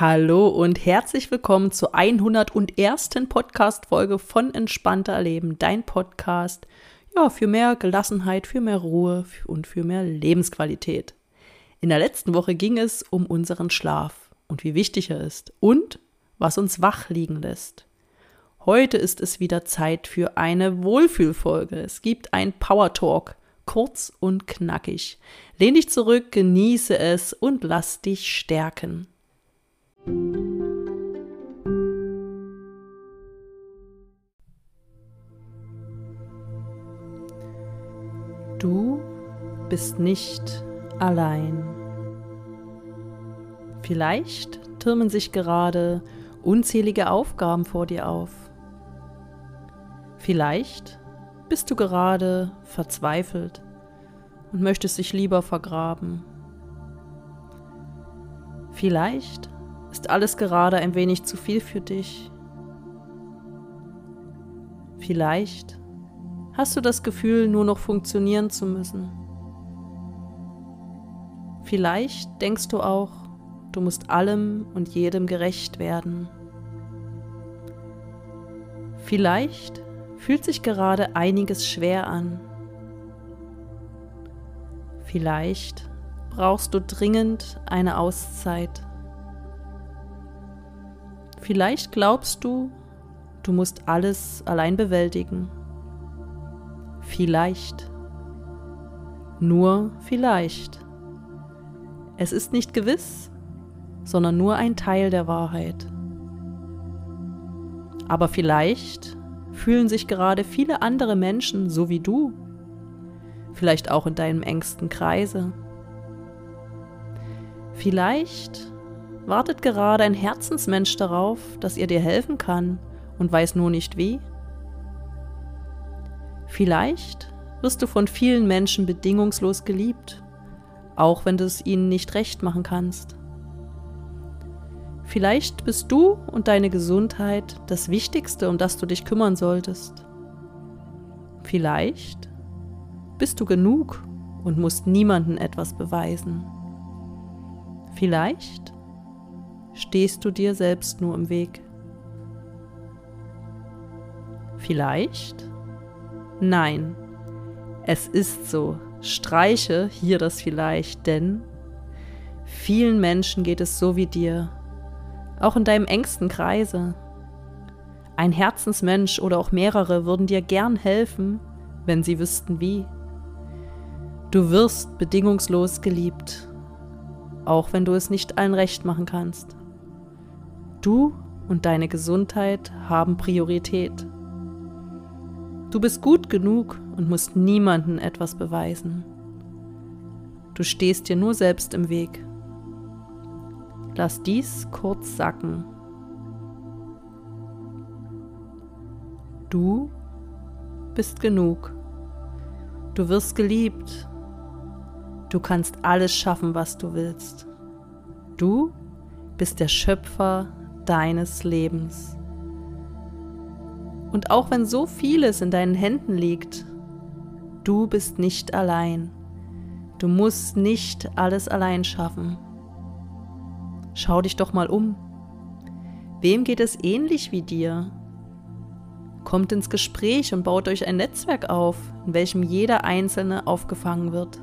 Hallo und herzlich willkommen zur 101. Podcast-Folge von Entspannter Erleben, dein Podcast ja, für mehr Gelassenheit, für mehr Ruhe und für mehr Lebensqualität. In der letzten Woche ging es um unseren Schlaf und wie wichtig er ist und was uns wach liegen lässt. Heute ist es wieder Zeit für eine Wohlfühlfolge. Es gibt ein Power Talk, kurz und knackig. Lehn dich zurück, genieße es und lass dich stärken. Du bist nicht allein. Vielleicht türmen sich gerade unzählige Aufgaben vor dir auf. Vielleicht bist du gerade verzweifelt und möchtest dich lieber vergraben. Vielleicht ist alles gerade ein wenig zu viel für dich. Vielleicht hast du das Gefühl, nur noch funktionieren zu müssen. Vielleicht denkst du auch, du musst allem und jedem gerecht werden. Vielleicht fühlt sich gerade einiges schwer an. Vielleicht brauchst du dringend eine Auszeit. Vielleicht glaubst du, du musst alles allein bewältigen. Vielleicht. Nur vielleicht. Es ist nicht gewiss, sondern nur ein Teil der Wahrheit. Aber vielleicht fühlen sich gerade viele andere Menschen so wie du, vielleicht auch in deinem engsten Kreise. Vielleicht wartet gerade ein Herzensmensch darauf, dass er dir helfen kann und weiß nur nicht wie. Vielleicht wirst du von vielen Menschen bedingungslos geliebt, auch wenn du es ihnen nicht recht machen kannst. Vielleicht bist du und deine Gesundheit das Wichtigste, um das du dich kümmern solltest. Vielleicht bist du genug und musst niemandem etwas beweisen. Vielleicht stehst du dir selbst nur im Weg. Vielleicht? Nein, es ist so. Streiche hier das vielleicht, denn vielen Menschen geht es so wie dir, auch in deinem engsten Kreise. Ein Herzensmensch oder auch mehrere würden dir gern helfen, wenn sie wüssten wie. Du wirst bedingungslos geliebt, auch wenn du es nicht allen recht machen kannst. Du und deine Gesundheit haben Priorität. Du bist gut genug und musst niemandem etwas beweisen. Du stehst dir nur selbst im Weg. Lass dies kurz sacken. Du bist genug. Du wirst geliebt. Du kannst alles schaffen, was du willst. Du bist der Schöpfer deines Lebens. Und auch wenn so vieles in deinen Händen liegt, du bist nicht allein. Du musst nicht alles allein schaffen. Schau dich doch mal um. Wem geht es ähnlich wie dir? Kommt ins Gespräch und baut euch ein Netzwerk auf, in welchem jeder Einzelne aufgefangen wird.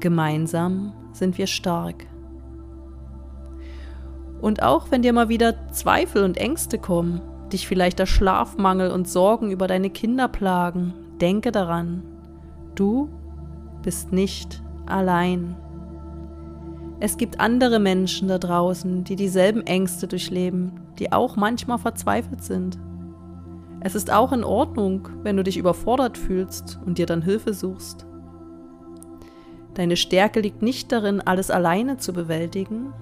Gemeinsam sind wir stark. Und auch wenn dir mal wieder Zweifel und Ängste kommen, dich vielleicht der Schlafmangel und Sorgen über deine Kinder plagen, denke daran, du bist nicht allein. Es gibt andere Menschen da draußen, die dieselben Ängste durchleben, die auch manchmal verzweifelt sind. Es ist auch in Ordnung, wenn du dich überfordert fühlst und dir dann Hilfe suchst. Deine Stärke liegt nicht darin, alles alleine zu bewältigen,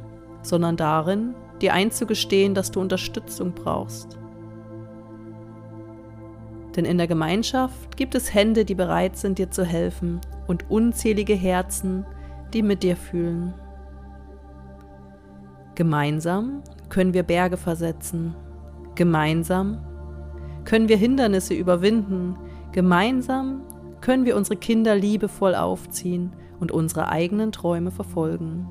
sondern darin, dir einzugestehen, dass du Unterstützung brauchst. Denn in der Gemeinschaft gibt es Hände, die bereit sind, dir zu helfen und unzählige Herzen, die mit dir fühlen. Gemeinsam können wir Berge versetzen. Gemeinsam können wir Hindernisse überwinden. Gemeinsam können wir unsere Kinder liebevoll aufziehen und unsere eigenen Träume verfolgen.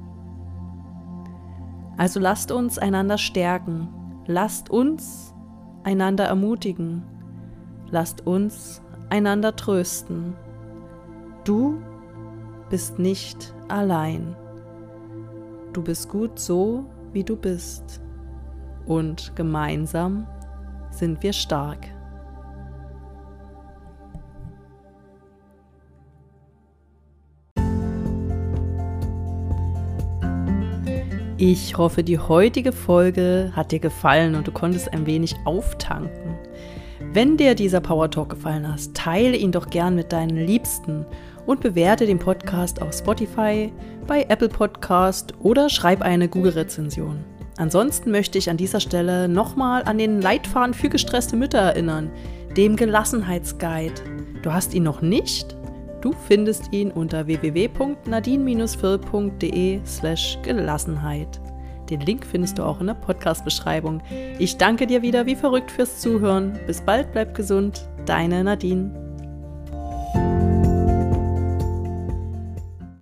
Also lasst uns einander stärken, lasst uns einander ermutigen, lasst uns einander trösten. Du bist nicht allein. Du bist gut so, wie du bist. Und gemeinsam sind wir stark. Ich hoffe, die heutige Folge hat dir gefallen und du konntest ein wenig auftanken. Wenn dir dieser Power Talk gefallen hat, teile ihn doch gern mit deinen Liebsten und bewerte den Podcast auf Spotify, bei Apple Podcast oder schreib eine Google-Rezension. Ansonsten möchte ich an dieser Stelle nochmal an den Leitfaden für gestresste Mütter erinnern, dem Gelassenheitsguide. Du hast ihn noch nicht? Du findest ihn unter www.nadine-phil.de slash Gelassenheit. Den Link findest du auch in der Podcast-Beschreibung. Ich danke dir wieder wie verrückt fürs Zuhören. Bis bald, bleib gesund. Deine Nadine.